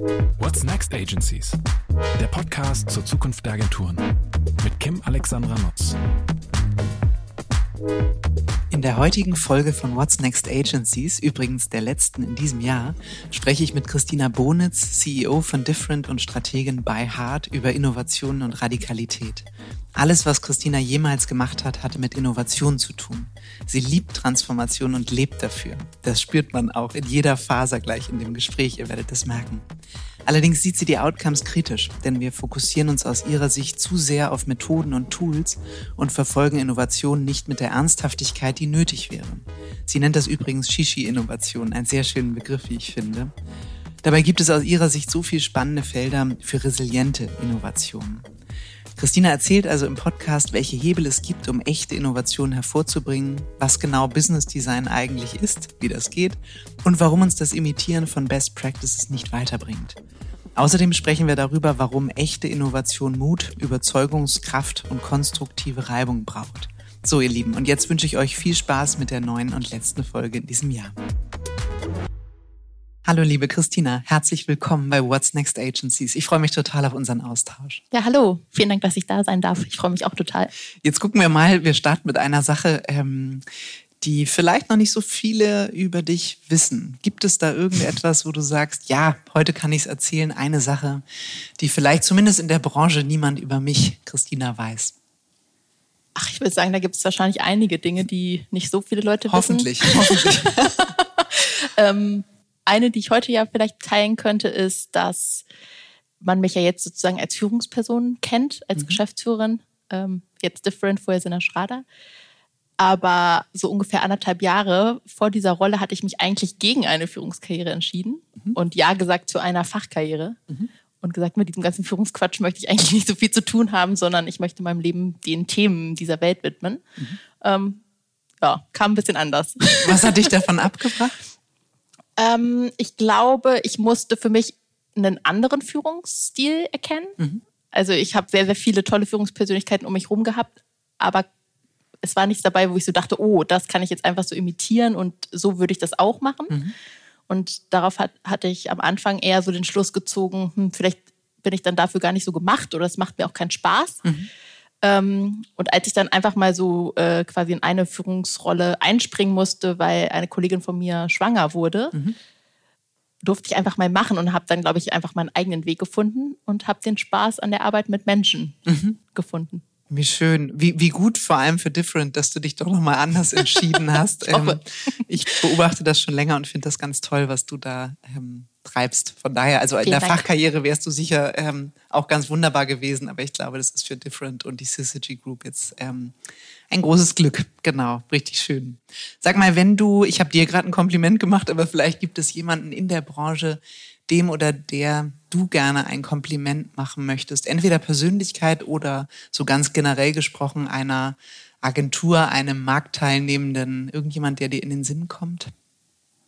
What's Next Agencies? Der Podcast zur Zukunft der Agenturen mit Kim Alexandra Nutz. In der heutigen Folge von What's Next Agencies, übrigens der letzten in diesem Jahr, spreche ich mit Christina Bonitz, CEO von Different und Strategin bei Heart über Innovationen und Radikalität. Alles, was Christina jemals gemacht hat, hatte mit Innovation zu tun. Sie liebt Transformation und lebt dafür. Das spürt man auch in jeder Faser gleich in dem Gespräch, ihr werdet es merken. Allerdings sieht sie die Outcomes kritisch, denn wir fokussieren uns aus ihrer Sicht zu sehr auf Methoden und Tools und verfolgen Innovationen nicht mit der Ernsthaftigkeit, die nötig wäre. Sie nennt das übrigens Shishi-Innovation, ein sehr schönen Begriff, wie ich finde. Dabei gibt es aus ihrer Sicht so viele spannende Felder für resiliente Innovationen. Christina erzählt also im Podcast, welche Hebel es gibt, um echte Innovationen hervorzubringen, was genau Business Design eigentlich ist, wie das geht und warum uns das Imitieren von Best Practices nicht weiterbringt. Außerdem sprechen wir darüber, warum echte Innovation Mut, Überzeugungskraft und konstruktive Reibung braucht. So, ihr Lieben, und jetzt wünsche ich euch viel Spaß mit der neuen und letzten Folge in diesem Jahr. Hallo, liebe Christina, herzlich willkommen bei What's Next Agencies. Ich freue mich total auf unseren Austausch. Ja, hallo. Vielen Dank, dass ich da sein darf. Ich freue mich auch total. Jetzt gucken wir mal, wir starten mit einer Sache, ähm, die vielleicht noch nicht so viele über dich wissen. Gibt es da irgendetwas, wo du sagst, ja, heute kann ich es erzählen, eine Sache, die vielleicht zumindest in der Branche niemand über mich, Christina, weiß? Ach, ich würde sagen, da gibt es wahrscheinlich einige Dinge, die nicht so viele Leute hoffentlich, wissen. Hoffentlich, hoffentlich. ähm, eine, die ich heute ja vielleicht teilen könnte, ist, dass man mich ja jetzt sozusagen als Führungsperson kennt, als mhm. Geschäftsführerin. Ähm, jetzt different, vorher Sinna Schrader. Aber so ungefähr anderthalb Jahre vor dieser Rolle hatte ich mich eigentlich gegen eine Führungskarriere entschieden mhm. und ja gesagt zu einer Fachkarriere. Mhm. Und gesagt, mit diesem ganzen Führungsquatsch möchte ich eigentlich nicht so viel zu tun haben, sondern ich möchte meinem Leben den Themen dieser Welt widmen. Mhm. Ähm, ja, kam ein bisschen anders. Was hat dich davon abgebracht? Ähm, ich glaube, ich musste für mich einen anderen Führungsstil erkennen. Mhm. Also ich habe sehr, sehr viele tolle Führungspersönlichkeiten um mich herum gehabt, aber es war nichts dabei, wo ich so dachte, oh, das kann ich jetzt einfach so imitieren und so würde ich das auch machen. Mhm. Und darauf hat, hatte ich am Anfang eher so den Schluss gezogen, hm, vielleicht bin ich dann dafür gar nicht so gemacht oder es macht mir auch keinen Spaß. Mhm. Ähm, und als ich dann einfach mal so äh, quasi in eine Führungsrolle einspringen musste, weil eine Kollegin von mir schwanger wurde, mhm. durfte ich einfach mal machen und habe dann, glaube ich, einfach meinen eigenen Weg gefunden und habe den Spaß an der Arbeit mit Menschen mhm. gefunden. Wie schön. Wie, wie gut vor allem für Different, dass du dich doch nochmal anders entschieden hast. ich, ähm, ich, beobachte das schon länger und finde das ganz toll, was du da ähm, treibst. Von daher, also Vielen in der Dank. Fachkarriere wärst du sicher ähm, auch ganz wunderbar gewesen, aber ich glaube, das ist für Different und die Syzygy Group jetzt ähm, ein großes Glück. Genau, richtig schön. Sag mal, wenn du, ich habe dir gerade ein Kompliment gemacht, aber vielleicht gibt es jemanden in der Branche, dem oder der du gerne ein Kompliment machen möchtest? Entweder Persönlichkeit oder so ganz generell gesprochen einer Agentur, einem Marktteilnehmenden, irgendjemand, der dir in den Sinn kommt?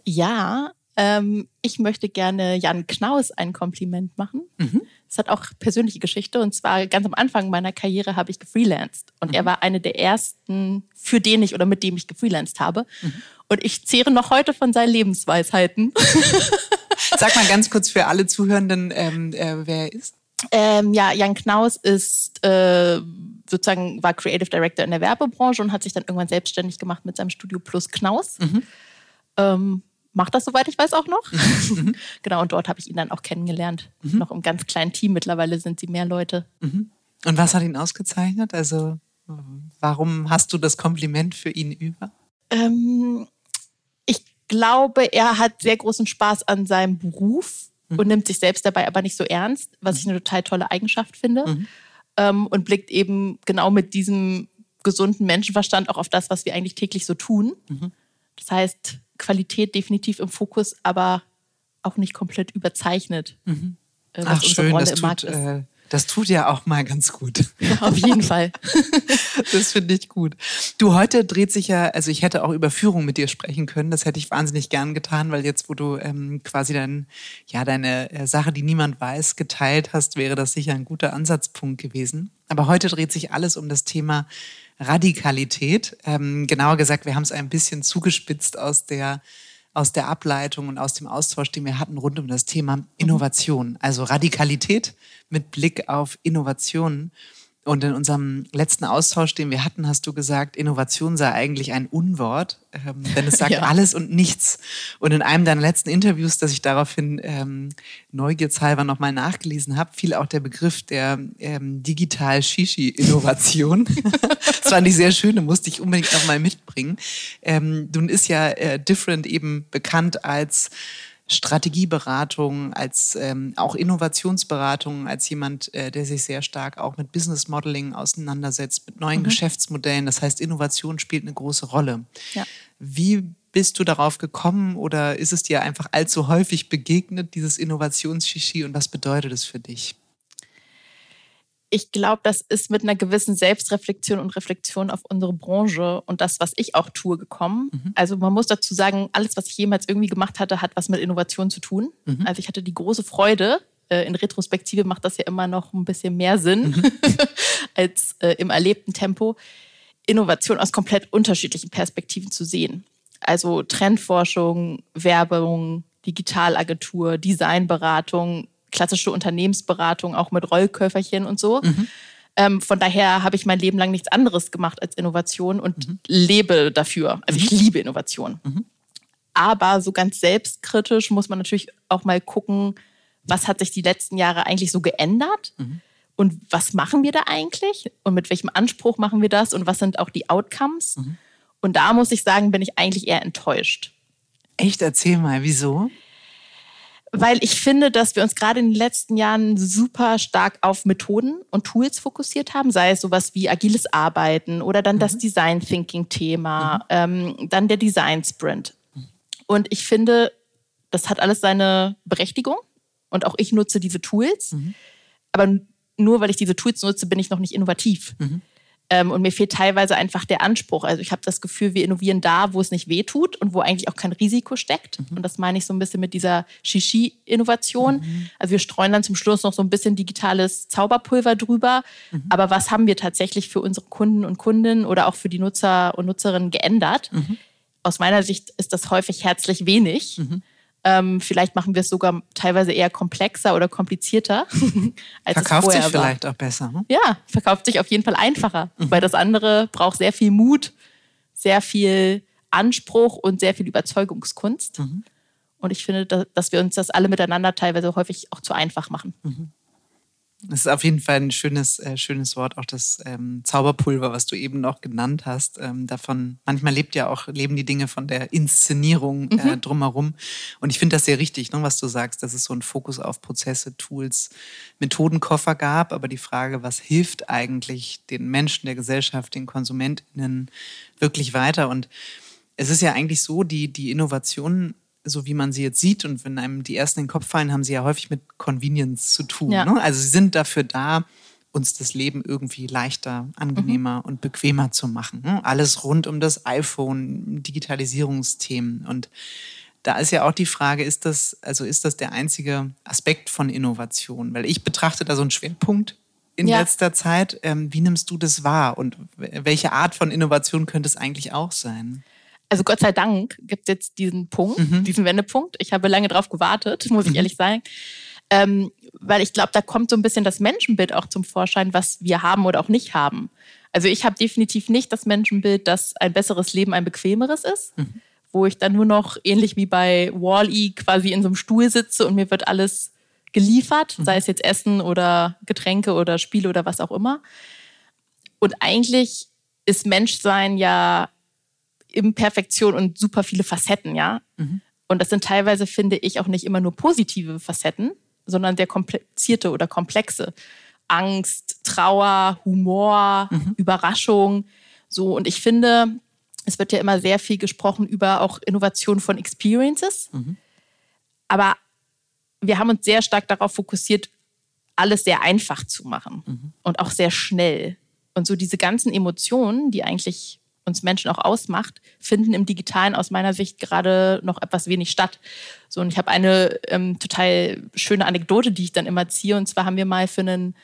Ja, ähm, ich möchte gerne Jan Knaus ein Kompliment machen. Mhm. Das hat auch persönliche Geschichte. Und zwar ganz am Anfang meiner Karriere habe ich gefreelanced. Und mhm. er war eine der ersten, für den ich oder mit dem ich gefreelanced habe. Mhm. Und ich zehre noch heute von seinen Lebensweisheiten. Sag mal ganz kurz für alle Zuhörenden, ähm, äh, wer er ist. Ähm, ja, Jan Knaus ist äh, sozusagen war Creative Director in der Werbebranche und hat sich dann irgendwann selbstständig gemacht mit seinem Studio Plus Knaus. Mhm. Ähm, macht das, soweit ich weiß, auch noch. Mhm. genau, und dort habe ich ihn dann auch kennengelernt. Mhm. Noch im ganz kleinen Team. Mittlerweile sind sie mehr Leute. Mhm. Und was hat ihn ausgezeichnet? Also, warum hast du das Kompliment für ihn über? Ähm, glaube, er hat sehr großen Spaß an seinem Beruf mhm. und nimmt sich selbst dabei aber nicht so ernst, was ich eine total tolle Eigenschaft finde. Mhm. Ähm, und blickt eben genau mit diesem gesunden Menschenverstand auch auf das, was wir eigentlich täglich so tun. Mhm. Das heißt, Qualität definitiv im Fokus, aber auch nicht komplett überzeichnet. Mhm. Äh, Ach, schön, das tut, äh, das tut ja auch mal ganz gut. Auf jeden Fall. das finde ich gut. Du, heute dreht sich ja, also ich hätte auch über Führung mit dir sprechen können. Das hätte ich wahnsinnig gern getan, weil jetzt, wo du ähm, quasi dein, ja, deine äh, Sache, die niemand weiß, geteilt hast, wäre das sicher ein guter Ansatzpunkt gewesen. Aber heute dreht sich alles um das Thema Radikalität. Ähm, genauer gesagt, wir haben es ein bisschen zugespitzt aus der aus der Ableitung und aus dem Austausch, den wir hatten rund um das Thema Innovation, also Radikalität mit Blick auf Innovationen. Und in unserem letzten Austausch, den wir hatten, hast du gesagt, Innovation sei eigentlich ein Unwort, ähm, denn es sagt ja. alles und nichts. Und in einem deiner letzten Interviews, das ich daraufhin ähm, neugiershalber nochmal nachgelesen habe, fiel auch der Begriff der ähm, Digital-Shishi-Innovation. das fand ich sehr schön, da musste ich unbedingt nochmal mitbringen. Ähm, nun ist ja äh, Different eben bekannt als Strategieberatung, als ähm, auch Innovationsberatung, als jemand, äh, der sich sehr stark auch mit Business Modeling auseinandersetzt, mit neuen mhm. Geschäftsmodellen. Das heißt, Innovation spielt eine große Rolle. Ja. Wie bist du darauf gekommen oder ist es dir einfach allzu häufig begegnet, dieses Innovationsschischi und was bedeutet es für dich? Ich glaube, das ist mit einer gewissen Selbstreflexion und Reflexion auf unsere Branche und das, was ich auch tue, gekommen. Mhm. Also man muss dazu sagen, alles, was ich jemals irgendwie gemacht hatte, hat was mit Innovation zu tun. Mhm. Also ich hatte die große Freude, äh, in Retrospektive macht das ja immer noch ein bisschen mehr Sinn mhm. als äh, im erlebten Tempo, Innovation aus komplett unterschiedlichen Perspektiven zu sehen. Also Trendforschung, Werbung, Digitalagentur, Designberatung, klassische Unternehmensberatung, auch mit Rollköfferchen und so. Mhm. Ähm, von daher habe ich mein Leben lang nichts anderes gemacht als Innovation und mhm. lebe dafür. Also ich mhm. liebe Innovation. Mhm. Aber so ganz selbstkritisch muss man natürlich auch mal gucken, was hat sich die letzten Jahre eigentlich so geändert? Mhm. Und was machen wir da eigentlich? Und mit welchem Anspruch machen wir das? Und was sind auch die Outcomes? Mhm. Und da muss ich sagen, bin ich eigentlich eher enttäuscht. Echt? Erzähl mal, wieso? Weil ich finde, dass wir uns gerade in den letzten Jahren super stark auf Methoden und Tools fokussiert haben, sei es sowas wie agiles Arbeiten oder dann mhm. das Design Thinking Thema, mhm. ähm, dann der Design Sprint. Und ich finde, das hat alles seine Berechtigung und auch ich nutze diese Tools. Mhm. Aber nur weil ich diese Tools nutze, bin ich noch nicht innovativ. Mhm. Ähm, und mir fehlt teilweise einfach der Anspruch. Also ich habe das Gefühl, wir innovieren da, wo es nicht weh tut und wo eigentlich auch kein Risiko steckt. Mhm. Und das meine ich so ein bisschen mit dieser Shishi-Innovation. Mhm. Also wir streuen dann zum Schluss noch so ein bisschen digitales Zauberpulver drüber. Mhm. Aber was haben wir tatsächlich für unsere Kunden und Kundinnen oder auch für die Nutzer und Nutzerinnen geändert? Mhm. Aus meiner Sicht ist das häufig herzlich wenig. Ähm, vielleicht machen wir es sogar teilweise eher komplexer oder komplizierter. als verkauft es sich vielleicht auch besser. Ne? Ja, verkauft sich auf jeden Fall einfacher, mhm. weil das andere braucht sehr viel Mut, sehr viel Anspruch und sehr viel Überzeugungskunst. Mhm. Und ich finde, dass wir uns das alle miteinander teilweise häufig auch zu einfach machen. Mhm. Das ist auf jeden Fall ein schönes, äh, schönes Wort, auch das ähm, Zauberpulver, was du eben noch genannt hast. Ähm, davon, manchmal lebt ja auch, leben die Dinge von der Inszenierung äh, mhm. drumherum. Und ich finde das sehr richtig, ne, was du sagst, dass es so einen Fokus auf Prozesse, Tools, Methodenkoffer gab. Aber die Frage, was hilft eigentlich den Menschen, der Gesellschaft, den KonsumentInnen wirklich weiter? Und es ist ja eigentlich so, die, die Innovationen so wie man sie jetzt sieht und wenn einem die ersten in den Kopf fallen, haben sie ja häufig mit Convenience zu tun. Ja. Ne? Also sie sind dafür da, uns das Leben irgendwie leichter, angenehmer mhm. und bequemer zu machen. Ne? Alles rund um das iPhone, Digitalisierungsthemen. Und da ist ja auch die Frage, ist das, also ist das der einzige Aspekt von Innovation? Weil ich betrachte da so einen Schwerpunkt in ja. letzter Zeit. Ähm, wie nimmst du das wahr? Und welche Art von Innovation könnte es eigentlich auch sein? Also Gott sei Dank gibt es jetzt diesen Punkt, mhm. diesen Wendepunkt. Ich habe lange darauf gewartet, muss ich mhm. ehrlich sagen. Ähm, weil ich glaube, da kommt so ein bisschen das Menschenbild auch zum Vorschein, was wir haben oder auch nicht haben. Also ich habe definitiv nicht das Menschenbild, dass ein besseres Leben ein bequemeres ist, mhm. wo ich dann nur noch ähnlich wie bei Wall-E quasi in so einem Stuhl sitze und mir wird alles geliefert, mhm. sei es jetzt Essen oder Getränke oder Spiele oder was auch immer. Und eigentlich ist Menschsein ja Imperfektion und super viele Facetten, ja. Mhm. Und das sind teilweise, finde ich, auch nicht immer nur positive Facetten, sondern sehr komplizierte oder komplexe. Angst, Trauer, Humor, mhm. Überraschung. So, und ich finde, es wird ja immer sehr viel gesprochen über auch Innovation von Experiences. Mhm. Aber wir haben uns sehr stark darauf fokussiert, alles sehr einfach zu machen mhm. und auch sehr schnell. Und so diese ganzen Emotionen, die eigentlich uns Menschen auch ausmacht, finden im Digitalen aus meiner Sicht gerade noch etwas wenig statt. So, und ich habe eine ähm, total schöne Anekdote, die ich dann immer ziehe. Und zwar haben wir mal für einen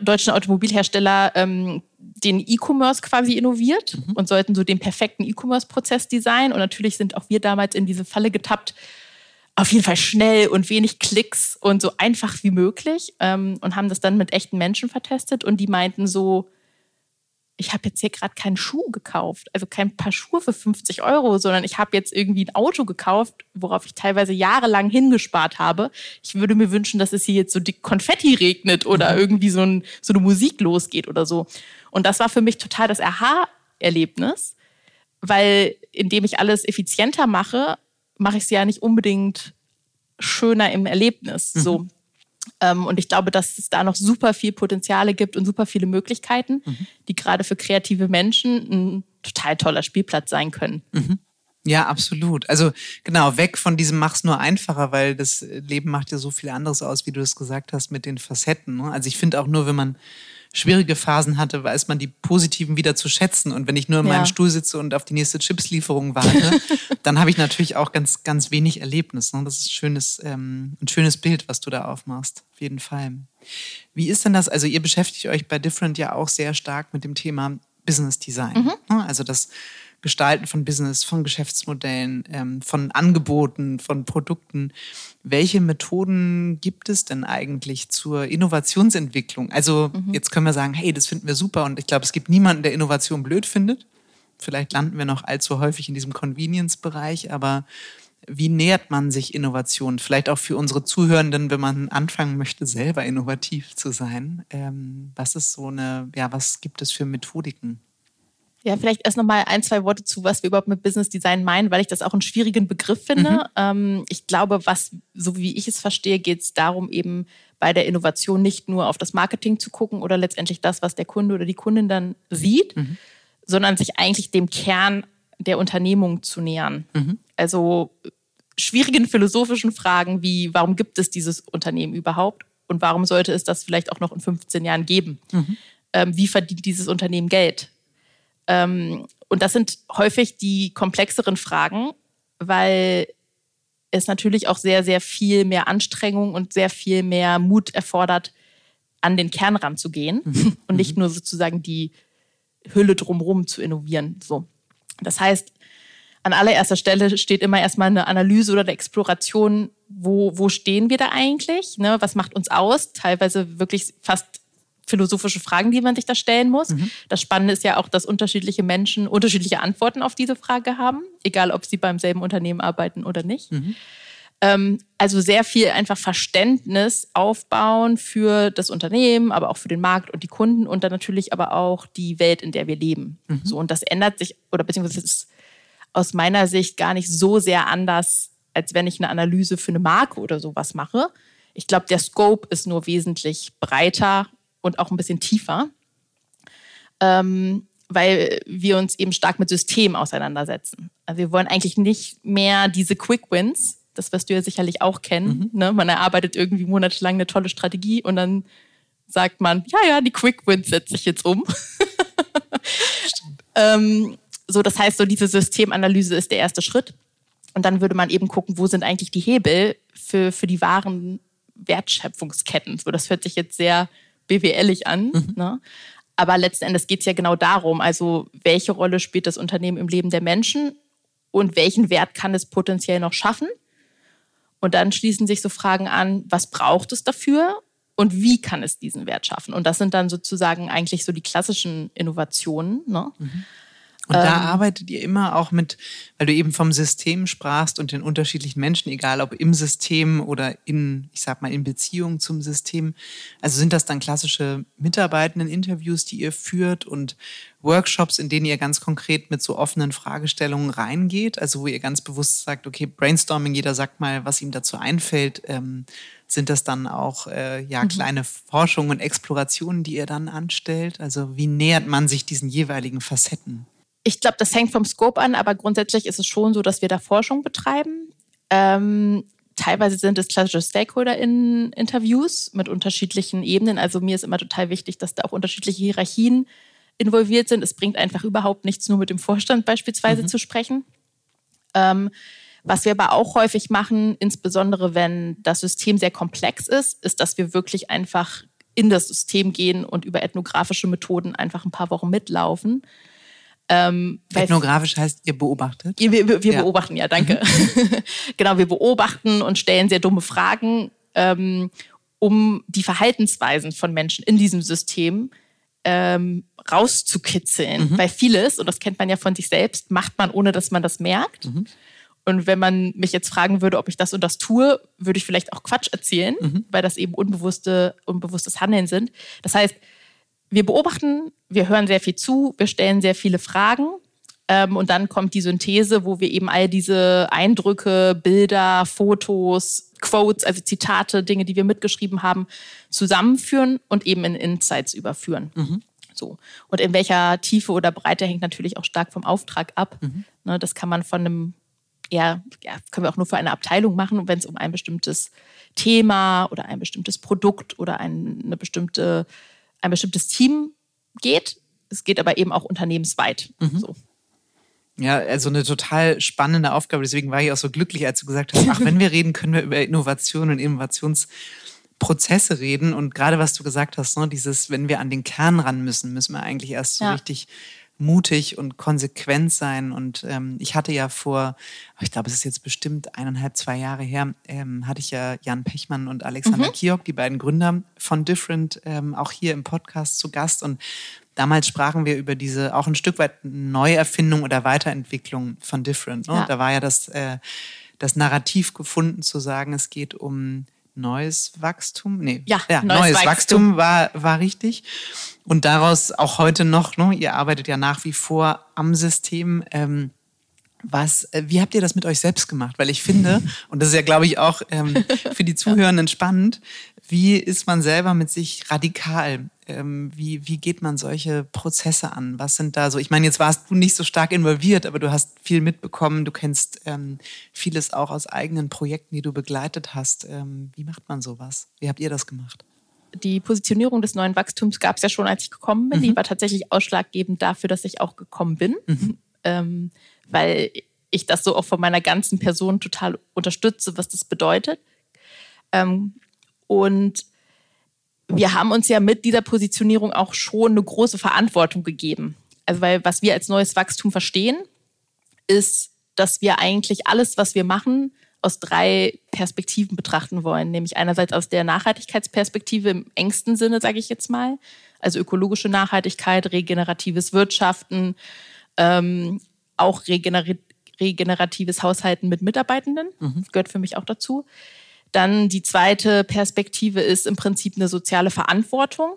deutschen Automobilhersteller ähm, den E-Commerce quasi innoviert mhm. und sollten so den perfekten E-Commerce-Prozess designen. Und natürlich sind auch wir damals in diese Falle getappt, auf jeden Fall schnell und wenig Klicks und so einfach wie möglich ähm, und haben das dann mit echten Menschen vertestet und die meinten so, ich habe jetzt hier gerade keinen Schuh gekauft, also kein Paar Schuhe für 50 Euro, sondern ich habe jetzt irgendwie ein Auto gekauft, worauf ich teilweise jahrelang hingespart habe. Ich würde mir wünschen, dass es hier jetzt so die Konfetti regnet oder mhm. irgendwie so, ein, so eine Musik losgeht oder so. Und das war für mich total das Aha-Erlebnis, weil indem ich alles effizienter mache, mache ich es ja nicht unbedingt schöner im Erlebnis. Mhm. So. Ähm, und ich glaube, dass es da noch super viel Potenziale gibt und super viele Möglichkeiten, mhm. die gerade für kreative Menschen ein total toller Spielplatz sein können. Mhm. Ja, absolut. Also genau, weg von diesem Mach's nur einfacher, weil das Leben macht ja so viel anderes aus, wie du es gesagt hast, mit den Facetten. Ne? Also ich finde auch nur, wenn man schwierige Phasen hatte, weiß man die positiven wieder zu schätzen. Und wenn ich nur in ja. meinem Stuhl sitze und auf die nächste Chipslieferung warte, dann habe ich natürlich auch ganz, ganz wenig Erlebnis. Ne? Das ist ein schönes, ähm, ein schönes Bild, was du da aufmachst. Auf jeden Fall. Wie ist denn das? Also ihr beschäftigt euch bei Different ja auch sehr stark mit dem Thema Business Design. Mhm. Ne? Also das Gestalten von Business, von Geschäftsmodellen, ähm, von Angeboten, von Produkten. Welche Methoden gibt es denn eigentlich zur Innovationsentwicklung? Also mhm. jetzt können wir sagen, hey, das finden wir super und ich glaube, es gibt niemanden, der Innovation blöd findet. Vielleicht landen wir noch allzu häufig in diesem Convenience-Bereich, aber wie nähert man sich Innovation? Vielleicht auch für unsere Zuhörenden, wenn man anfangen möchte, selber innovativ zu sein. Ähm, was ist so eine, ja, was gibt es für Methodiken? Ja, vielleicht erst nochmal ein, zwei Worte zu, was wir überhaupt mit Business Design meinen, weil ich das auch einen schwierigen Begriff finde. Mhm. Ähm, ich glaube, was, so wie ich es verstehe, geht es darum, eben bei der Innovation nicht nur auf das Marketing zu gucken oder letztendlich das, was der Kunde oder die Kundin dann sieht, mhm. sondern sich eigentlich dem Kern der Unternehmung zu nähern. Mhm. Also schwierigen philosophischen Fragen wie, warum gibt es dieses Unternehmen überhaupt und warum sollte es das vielleicht auch noch in 15 Jahren geben? Mhm. Ähm, wie verdient dieses Unternehmen Geld? Ähm, und das sind häufig die komplexeren Fragen, weil es natürlich auch sehr, sehr viel mehr Anstrengung und sehr viel mehr Mut erfordert, an den Kern ranzugehen mhm. und nicht mhm. nur sozusagen die Hülle drumherum zu innovieren. So. Das heißt, an allererster Stelle steht immer erstmal eine Analyse oder eine Exploration, wo, wo stehen wir da eigentlich? Ne? Was macht uns aus? Teilweise wirklich fast philosophische Fragen, die man sich da stellen muss. Mhm. Das Spannende ist ja auch, dass unterschiedliche Menschen unterschiedliche Antworten auf diese Frage haben, egal ob sie beim selben Unternehmen arbeiten oder nicht. Mhm. Ähm, also sehr viel einfach Verständnis aufbauen für das Unternehmen, aber auch für den Markt und die Kunden und dann natürlich aber auch die Welt, in der wir leben. Mhm. So, und das ändert sich, oder beziehungsweise ist aus meiner Sicht gar nicht so sehr anders, als wenn ich eine Analyse für eine Marke oder sowas mache. Ich glaube, der Scope ist nur wesentlich breiter und auch ein bisschen tiefer, ähm, weil wir uns eben stark mit Systemen auseinandersetzen. Also wir wollen eigentlich nicht mehr diese Quick Wins, das wirst du ja sicherlich auch kennen. Mhm. Ne? Man erarbeitet irgendwie monatelang eine tolle Strategie und dann sagt man, ja, ja, die Quick Wins setze ich jetzt um. ähm, so, das heißt, so diese Systemanalyse ist der erste Schritt. Und dann würde man eben gucken, wo sind eigentlich die Hebel für, für die wahren Wertschöpfungsketten. So, das hört sich jetzt sehr BWLig an. Mhm. Ne? Aber letzten Endes geht es ja genau darum, also welche Rolle spielt das Unternehmen im Leben der Menschen und welchen Wert kann es potenziell noch schaffen? Und dann schließen sich so Fragen an, was braucht es dafür und wie kann es diesen Wert schaffen? Und das sind dann sozusagen eigentlich so die klassischen Innovationen. Ne? Mhm. Und da ähm, arbeitet ihr immer auch mit, weil du eben vom System sprachst und den unterschiedlichen Menschen, egal ob im System oder in, ich sag mal, in Beziehung zum System. Also sind das dann klassische Mitarbeitenden-Interviews, die ihr führt und Workshops, in denen ihr ganz konkret mit so offenen Fragestellungen reingeht? Also wo ihr ganz bewusst sagt, okay, Brainstorming, jeder sagt mal, was ihm dazu einfällt. Ähm, sind das dann auch äh, ja, mhm. kleine Forschungen und Explorationen, die ihr dann anstellt? Also wie nähert man sich diesen jeweiligen Facetten? Ich glaube, das hängt vom Scope an, aber grundsätzlich ist es schon so, dass wir da Forschung betreiben. Ähm, teilweise sind es klassische Stakeholder-Interviews mit unterschiedlichen Ebenen. Also mir ist immer total wichtig, dass da auch unterschiedliche Hierarchien involviert sind. Es bringt einfach überhaupt nichts, nur mit dem Vorstand beispielsweise mhm. zu sprechen. Ähm, was wir aber auch häufig machen, insbesondere wenn das System sehr komplex ist, ist, dass wir wirklich einfach in das System gehen und über ethnografische Methoden einfach ein paar Wochen mitlaufen. Ähm, Ethnografisch heißt, ihr beobachtet? Wir, wir, wir ja. beobachten, ja, danke. Mhm. genau, wir beobachten und stellen sehr dumme Fragen, ähm, um die Verhaltensweisen von Menschen in diesem System ähm, rauszukitzeln. Mhm. Weil vieles, und das kennt man ja von sich selbst, macht man, ohne dass man das merkt. Mhm. Und wenn man mich jetzt fragen würde, ob ich das und das tue, würde ich vielleicht auch Quatsch erzählen, mhm. weil das eben unbewusste, unbewusstes Handeln sind. Das heißt, wir beobachten, wir hören sehr viel zu, wir stellen sehr viele Fragen. Ähm, und dann kommt die Synthese, wo wir eben all diese Eindrücke, Bilder, Fotos, Quotes, also Zitate, Dinge, die wir mitgeschrieben haben, zusammenführen und eben in Insights überführen. Mhm. So. Und in welcher Tiefe oder Breite hängt natürlich auch stark vom Auftrag ab. Mhm. Ne, das kann man von einem eher, ja, können wir auch nur für eine Abteilung machen, wenn es um ein bestimmtes Thema oder ein bestimmtes Produkt oder eine bestimmte, ein bestimmtes Team geht. Es geht aber eben auch unternehmensweit. Mhm. So. Ja, also eine total spannende Aufgabe. Deswegen war ich auch so glücklich, als du gesagt hast, ach, wenn wir reden, können wir über Innovation und Innovationsprozesse reden. Und gerade was du gesagt hast, ne, dieses, wenn wir an den Kern ran müssen, müssen wir eigentlich erst so ja. richtig mutig und konsequent sein. Und ähm, ich hatte ja vor, ich glaube, es ist jetzt bestimmt eineinhalb, zwei Jahre her, ähm, hatte ich ja Jan Pechmann und Alexander mhm. Kiok, die beiden Gründer von Different, ähm, auch hier im Podcast zu Gast. Und damals sprachen wir über diese auch ein Stück weit Neuerfindung oder Weiterentwicklung von Different. Ne? Ja. Da war ja das, äh, das Narrativ gefunden zu sagen, es geht um neues Wachstum. Nee, ja, ja neues, neues Wachstum. Wachstum, war, war richtig. Und daraus auch heute noch, ne, ihr arbeitet ja nach wie vor am System. Ähm, was, äh, wie habt ihr das mit euch selbst gemacht? Weil ich finde, und das ist ja, glaube ich, auch ähm, für die Zuhörenden spannend, wie ist man selber mit sich radikal? Ähm, wie, wie geht man solche Prozesse an? Was sind da so? Ich meine, jetzt warst du nicht so stark involviert, aber du hast viel mitbekommen. Du kennst ähm, vieles auch aus eigenen Projekten, die du begleitet hast. Ähm, wie macht man sowas? Wie habt ihr das gemacht? Die Positionierung des neuen Wachstums gab es ja schon, als ich gekommen bin. Mhm. Die war tatsächlich ausschlaggebend dafür, dass ich auch gekommen bin. Mhm. Ähm, weil ich das so auch von meiner ganzen Person total unterstütze, was das bedeutet. Und wir haben uns ja mit dieser Positionierung auch schon eine große Verantwortung gegeben. Also weil was wir als neues Wachstum verstehen, ist, dass wir eigentlich alles, was wir machen, aus drei Perspektiven betrachten wollen. Nämlich einerseits aus der Nachhaltigkeitsperspektive im engsten Sinne, sage ich jetzt mal. Also ökologische Nachhaltigkeit, regeneratives Wirtschaften, ähm, auch regener regeneratives Haushalten mit Mitarbeitenden. Mhm. gehört für mich auch dazu. Dann die zweite Perspektive ist im Prinzip eine soziale Verantwortung.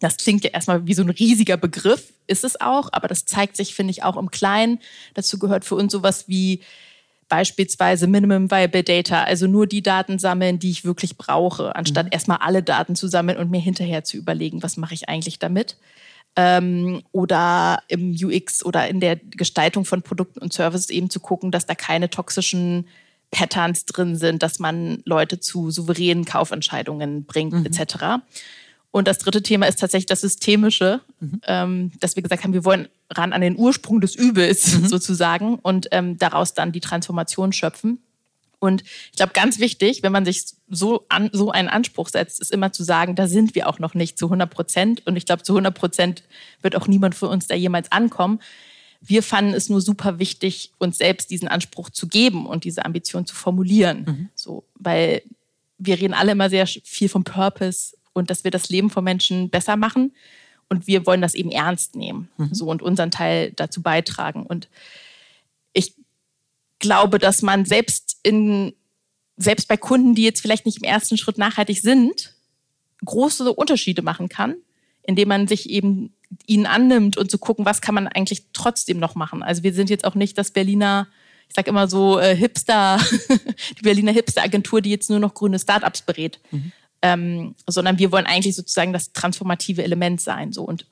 Das klingt ja erstmal wie so ein riesiger Begriff, ist es auch, aber das zeigt sich, finde ich, auch im Kleinen. Dazu gehört für uns sowas wie beispielsweise Minimum Viable Data, also nur die Daten sammeln, die ich wirklich brauche, anstatt mhm. erstmal alle Daten zu sammeln und mir hinterher zu überlegen, was mache ich eigentlich damit. Ähm, oder im UX oder in der Gestaltung von Produkten und Services eben zu gucken, dass da keine toxischen Patterns drin sind, dass man Leute zu souveränen Kaufentscheidungen bringt, mhm. etc. Und das dritte Thema ist tatsächlich das Systemische, mhm. ähm, dass wir gesagt haben, wir wollen ran an den Ursprung des Übels mhm. sozusagen und ähm, daraus dann die Transformation schöpfen. Und ich glaube, ganz wichtig, wenn man sich so, an, so einen Anspruch setzt, ist immer zu sagen, da sind wir auch noch nicht zu 100 Prozent. Und ich glaube, zu 100 Prozent wird auch niemand für uns da jemals ankommen. Wir fanden es nur super wichtig, uns selbst diesen Anspruch zu geben und diese Ambition zu formulieren. Mhm. So, weil wir reden alle immer sehr viel vom Purpose und dass wir das Leben von Menschen besser machen. Und wir wollen das eben ernst nehmen. Mhm. So und unseren Teil dazu beitragen. Und ich glaube, dass man selbst in, selbst bei Kunden, die jetzt vielleicht nicht im ersten Schritt nachhaltig sind, große Unterschiede machen kann, indem man sich eben ihnen annimmt und zu gucken, was kann man eigentlich trotzdem noch machen. Also wir sind jetzt auch nicht das Berliner, ich sag immer so äh, Hipster, die Berliner Hipster-Agentur, die jetzt nur noch grüne Startups berät, mhm. ähm, sondern wir wollen eigentlich sozusagen das transformative Element sein. So und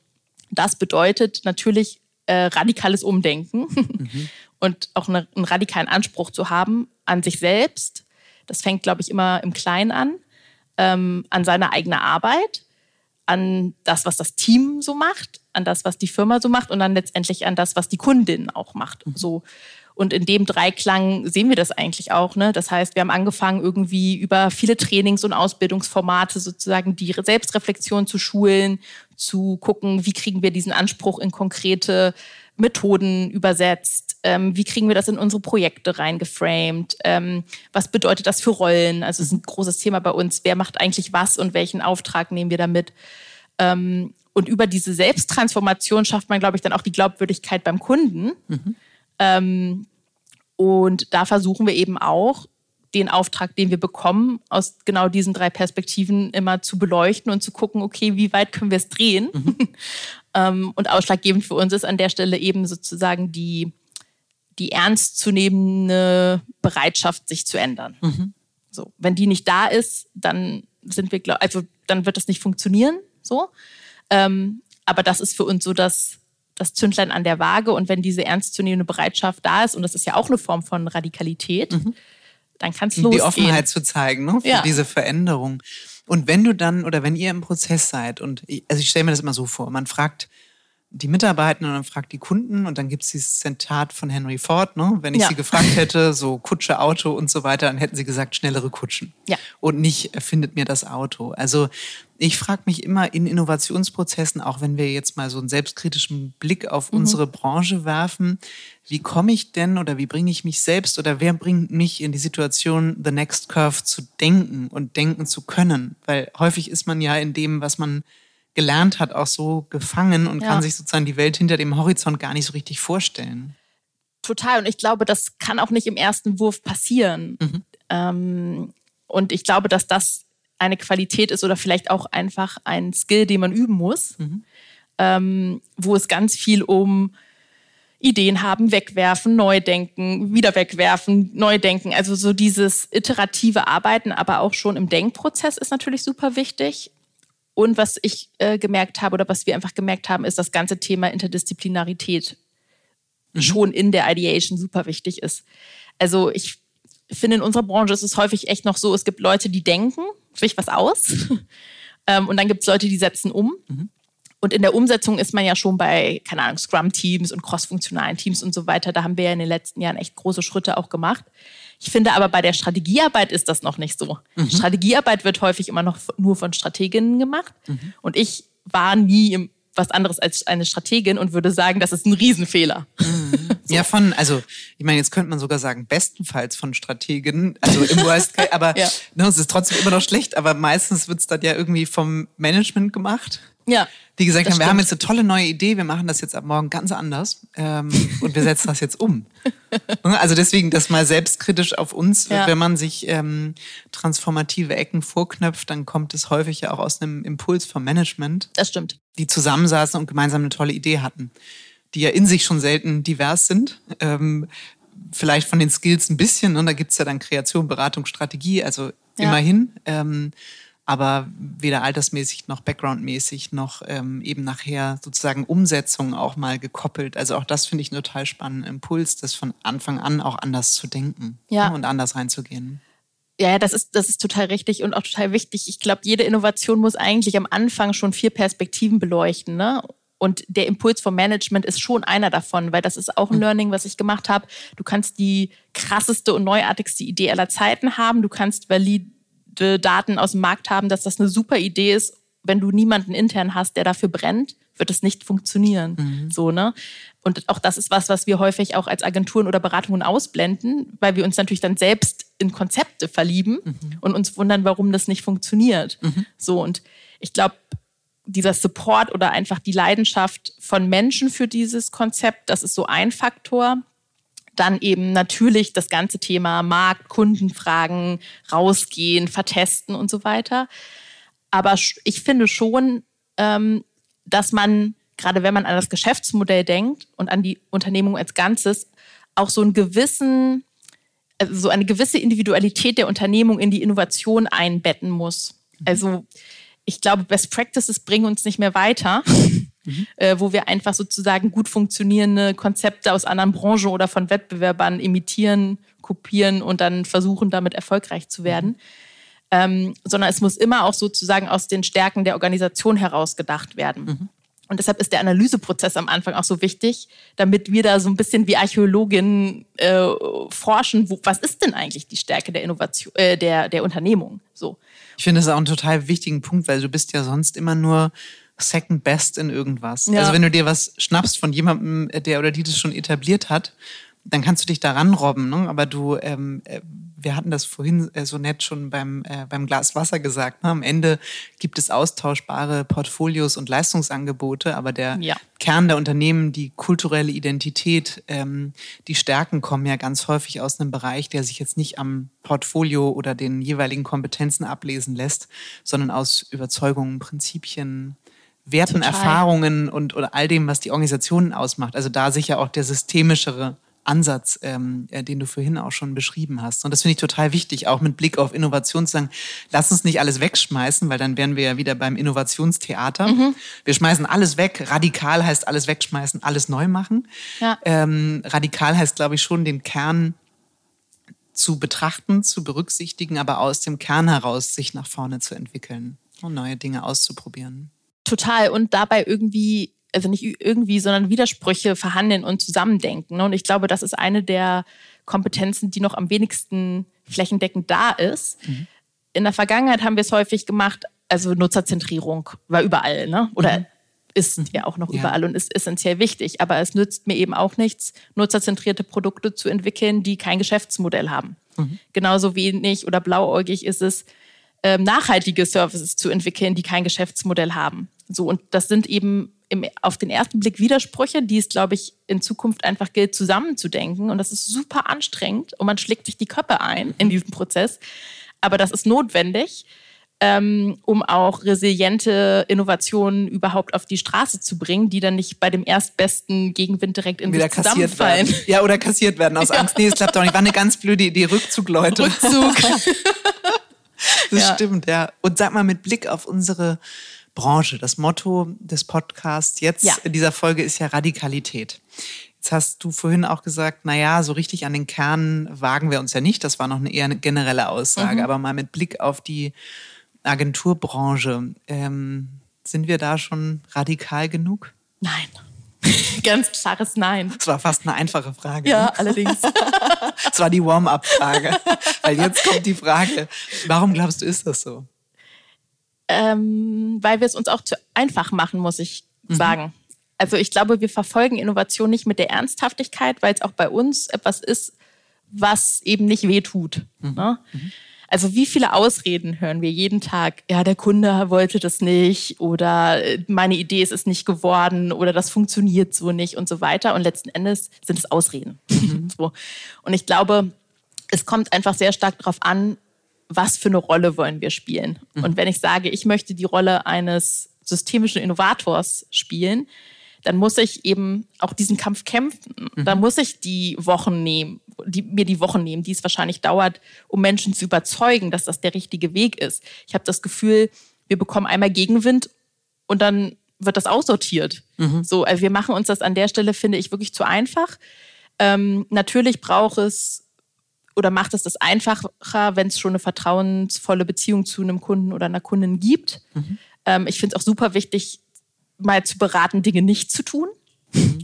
das bedeutet natürlich äh, radikales Umdenken mhm. und auch eine, einen radikalen Anspruch zu haben an sich selbst. Das fängt, glaube ich, immer im Kleinen an, ähm, an seine eigene Arbeit an das, was das Team so macht, an das, was die Firma so macht und dann letztendlich an das, was die Kundin auch macht. Mhm. So. Und in dem Dreiklang sehen wir das eigentlich auch. Ne? Das heißt, wir haben angefangen, irgendwie über viele Trainings- und Ausbildungsformate sozusagen die Selbstreflexion zu schulen, zu gucken, wie kriegen wir diesen Anspruch in konkrete Methoden übersetzt, ähm, wie kriegen wir das in unsere Projekte reingeframed, ähm, was bedeutet das für Rollen? Also es ist ein großes Thema bei uns, wer macht eigentlich was und welchen Auftrag nehmen wir damit? Ähm, und über diese Selbsttransformation schafft man, glaube ich, dann auch die Glaubwürdigkeit beim Kunden. Mhm. Ähm, und da versuchen wir eben auch, den Auftrag, den wir bekommen, aus genau diesen drei Perspektiven immer zu beleuchten und zu gucken, okay, wie weit können wir es drehen? Mhm. ähm, und ausschlaggebend für uns ist an der Stelle eben sozusagen die, die ernstzunehmende Bereitschaft, sich zu ändern. Mhm. So, wenn die nicht da ist, dann sind wir, also dann wird das nicht funktionieren. So, ähm, aber das ist für uns so das das Zündlein an der Waage. Und wenn diese ernstzunehmende Bereitschaft da ist, und das ist ja auch eine Form von Radikalität, mhm. dann kann es losgehen. Die Offenheit zu zeigen ne, für ja. diese Veränderung. Und wenn du dann oder wenn ihr im Prozess seid, und also ich stelle mir das immer so vor, man fragt die Mitarbeitenden und dann fragt die Kunden und dann gibt es dieses Zitat von Henry Ford, ne? Wenn ich ja. sie gefragt hätte, so Kutsche, Auto und so weiter, dann hätten sie gesagt, schnellere Kutschen. Ja. Und nicht erfindet mir das Auto. Also ich frage mich immer in Innovationsprozessen, auch wenn wir jetzt mal so einen selbstkritischen Blick auf mhm. unsere Branche werfen, wie komme ich denn oder wie bringe ich mich selbst oder wer bringt mich in die Situation, the next curve zu denken und denken zu können? Weil häufig ist man ja in dem, was man gelernt hat, auch so gefangen und ja. kann sich sozusagen die Welt hinter dem Horizont gar nicht so richtig vorstellen. Total. Und ich glaube, das kann auch nicht im ersten Wurf passieren. Mhm. Ähm, und ich glaube, dass das eine Qualität ist oder vielleicht auch einfach ein Skill, den man üben muss, mhm. ähm, wo es ganz viel um Ideen haben, wegwerfen, neu denken, wieder wegwerfen, neu denken. Also so dieses iterative Arbeiten, aber auch schon im Denkprozess ist natürlich super wichtig. Und was ich äh, gemerkt habe oder was wir einfach gemerkt haben, ist das ganze Thema Interdisziplinarität mhm. schon in der Ideation super wichtig ist. Also ich finde, in unserer Branche ist es häufig echt noch so, es gibt Leute, die denken sich was aus ähm, und dann gibt es Leute, die setzen um. Mhm. Und in der Umsetzung ist man ja schon bei, keine Ahnung, Scrum-Teams und cross-funktionalen Teams und so weiter. Da haben wir ja in den letzten Jahren echt große Schritte auch gemacht. Ich finde aber bei der Strategiearbeit ist das noch nicht so. Mhm. Strategiearbeit wird häufig immer noch nur von Strateginnen gemacht. Mhm. Und ich war nie was anderes als eine Strategin und würde sagen, das ist ein Riesenfehler. Mhm. So. Ja, von, also ich meine, jetzt könnte man sogar sagen, bestenfalls von Strateginnen, also im Worst Case, aber ja. ne, es ist trotzdem immer noch schlecht, aber meistens wird es dann ja irgendwie vom Management gemacht. Ja. Die gesagt haben, stimmt. wir haben jetzt eine tolle neue Idee, wir machen das jetzt ab morgen ganz anders ähm, und wir setzen das jetzt um. also deswegen das mal selbstkritisch auf uns, ja. wenn man sich ähm, transformative Ecken vorknöpft, dann kommt es häufig ja auch aus einem Impuls vom Management. Das stimmt. Die zusammensaßen und gemeinsam eine tolle Idee hatten, die ja in sich schon selten divers sind. Ähm, vielleicht von den Skills ein bisschen, ne? da gibt's ja dann Kreation, Beratung, Strategie, also ja. immerhin. Ähm, aber weder altersmäßig noch backgroundmäßig noch ähm, eben nachher sozusagen Umsetzung auch mal gekoppelt. Also auch das finde ich einen total spannenden Impuls, das von Anfang an auch anders zu denken ja. Ne, und anders reinzugehen. Ja, das ist, das ist total richtig und auch total wichtig. Ich glaube, jede Innovation muss eigentlich am Anfang schon vier Perspektiven beleuchten. Ne? Und der Impuls vom Management ist schon einer davon, weil das ist auch ein hm. Learning, was ich gemacht habe. Du kannst die krasseste und neuartigste Idee aller Zeiten haben. Du kannst valid Daten aus dem Markt haben, dass das eine super Idee ist. Wenn du niemanden intern hast, der dafür brennt, wird es nicht funktionieren. Mhm. So, ne? Und auch das ist was, was wir häufig auch als Agenturen oder Beratungen ausblenden, weil wir uns natürlich dann selbst in Konzepte verlieben mhm. und uns wundern, warum das nicht funktioniert. Mhm. So, und ich glaube, dieser Support oder einfach die Leidenschaft von Menschen für dieses Konzept, das ist so ein Faktor. Dann eben natürlich das ganze Thema Markt, Kundenfragen, rausgehen, vertesten und so weiter. Aber ich finde schon, ähm, dass man, gerade wenn man an das Geschäftsmodell denkt und an die Unternehmung als Ganzes, auch so einen gewissen, also so eine gewisse Individualität der Unternehmung in die Innovation einbetten muss. Mhm. Also ich glaube, Best Practices bringen uns nicht mehr weiter, mhm. äh, wo wir einfach sozusagen gut funktionierende Konzepte aus anderen Branchen oder von Wettbewerbern imitieren, kopieren und dann versuchen, damit erfolgreich zu werden. Mhm. Ähm, sondern es muss immer auch sozusagen aus den Stärken der Organisation heraus gedacht werden. Mhm. Und deshalb ist der Analyseprozess am Anfang auch so wichtig, damit wir da so ein bisschen wie Archäologinnen äh, forschen, wo, was ist denn eigentlich die Stärke der Innovation, äh, der, der Unternehmung? So. Ich finde das auch einen total wichtigen Punkt, weil du bist ja sonst immer nur second best in irgendwas. Ja. Also wenn du dir was schnappst von jemandem, der oder die das schon etabliert hat, dann kannst du dich daran robben, ne? aber du ähm, äh, wir hatten das vorhin äh, so nett schon beim, äh, beim Glas Wasser gesagt. Ne? Am Ende gibt es austauschbare Portfolios und Leistungsangebote, aber der ja. Kern der Unternehmen, die kulturelle Identität, ähm, die Stärken kommen ja ganz häufig aus einem Bereich, der sich jetzt nicht am Portfolio oder den jeweiligen Kompetenzen ablesen lässt, sondern aus Überzeugungen, Prinzipien, Werten, Total. Erfahrungen und oder all dem, was die Organisationen ausmacht. Also da sicher auch der systemischere Ansatz, ähm, äh, den du vorhin auch schon beschrieben hast. Und das finde ich total wichtig, auch mit Blick auf Innovation zu sagen, lass uns nicht alles wegschmeißen, weil dann wären wir ja wieder beim Innovationstheater. Mhm. Wir schmeißen alles weg. Radikal heißt alles wegschmeißen, alles neu machen. Ja. Ähm, radikal heißt, glaube ich, schon den Kern zu betrachten, zu berücksichtigen, aber aus dem Kern heraus sich nach vorne zu entwickeln und neue Dinge auszuprobieren. Total. Und dabei irgendwie also nicht irgendwie, sondern Widersprüche verhandeln und zusammendenken. Ne? Und ich glaube, das ist eine der Kompetenzen, die noch am wenigsten flächendeckend da ist. Mhm. In der Vergangenheit haben wir es häufig gemacht, also Nutzerzentrierung war überall, ne? Oder mhm. ist ja auch noch ja. überall und ist essentiell wichtig. Aber es nützt mir eben auch nichts, nutzerzentrierte Produkte zu entwickeln, die kein Geschäftsmodell haben. Mhm. Genauso wenig oder blauäugig ist es, ähm, nachhaltige Services zu entwickeln, die kein Geschäftsmodell haben. So, und das sind eben im, auf den ersten Blick Widersprüche, die es, glaube ich, in Zukunft einfach gilt, zusammenzudenken. Und das ist super anstrengend und man schlägt sich die Köpfe ein in diesem Prozess. Aber das ist notwendig, ähm, um auch resiliente Innovationen überhaupt auf die Straße zu bringen, die dann nicht bei dem erstbesten Gegenwind direkt in Wieder zusammenfallen. Werden. Ja, oder kassiert werden aus ja. Angst. Nee, es klappt doch nicht. War eine ganz blöde Idee. Rückzug, Leute. Rückzug. das ja. stimmt, ja. Und sag mal, mit Blick auf unsere Branche. Das Motto des Podcasts jetzt ja. in dieser Folge ist ja Radikalität. Jetzt hast du vorhin auch gesagt, na ja, so richtig an den Kern wagen wir uns ja nicht. Das war noch eine eher eine generelle Aussage. Mhm. Aber mal mit Blick auf die Agenturbranche, ähm, sind wir da schon radikal genug? Nein. Ganz klares Nein. Das war fast eine einfache Frage. Ja, ne? allerdings. Das war die Warm-up-Frage. Weil jetzt kommt die Frage, warum glaubst du, ist das so? Ähm, weil wir es uns auch zu einfach machen, muss ich mhm. sagen. Also ich glaube, wir verfolgen Innovation nicht mit der Ernsthaftigkeit, weil es auch bei uns etwas ist, was eben nicht wehtut. Mhm. Ne? Mhm. Also wie viele Ausreden hören wir jeden Tag? Ja, der Kunde wollte das nicht oder äh, meine Idee ist es nicht geworden oder das funktioniert so nicht und so weiter. Und letzten Endes sind es Ausreden. Mhm. so. Und ich glaube, es kommt einfach sehr stark darauf an, was für eine Rolle wollen wir spielen. Mhm. Und wenn ich sage, ich möchte die Rolle eines systemischen Innovators spielen, dann muss ich eben auch diesen Kampf kämpfen. Mhm. Da muss ich die Wochen nehmen, die, mir die Wochen nehmen, die es wahrscheinlich dauert, um Menschen zu überzeugen, dass das der richtige Weg ist. Ich habe das Gefühl, wir bekommen einmal Gegenwind und dann wird das aussortiert. Mhm. So, also wir machen uns das an der Stelle, finde ich, wirklich zu einfach. Ähm, natürlich braucht es oder macht es das einfacher, wenn es schon eine vertrauensvolle Beziehung zu einem Kunden oder einer Kundin gibt. Mhm. Ähm, ich finde es auch super wichtig, mal zu beraten, Dinge nicht zu tun mhm.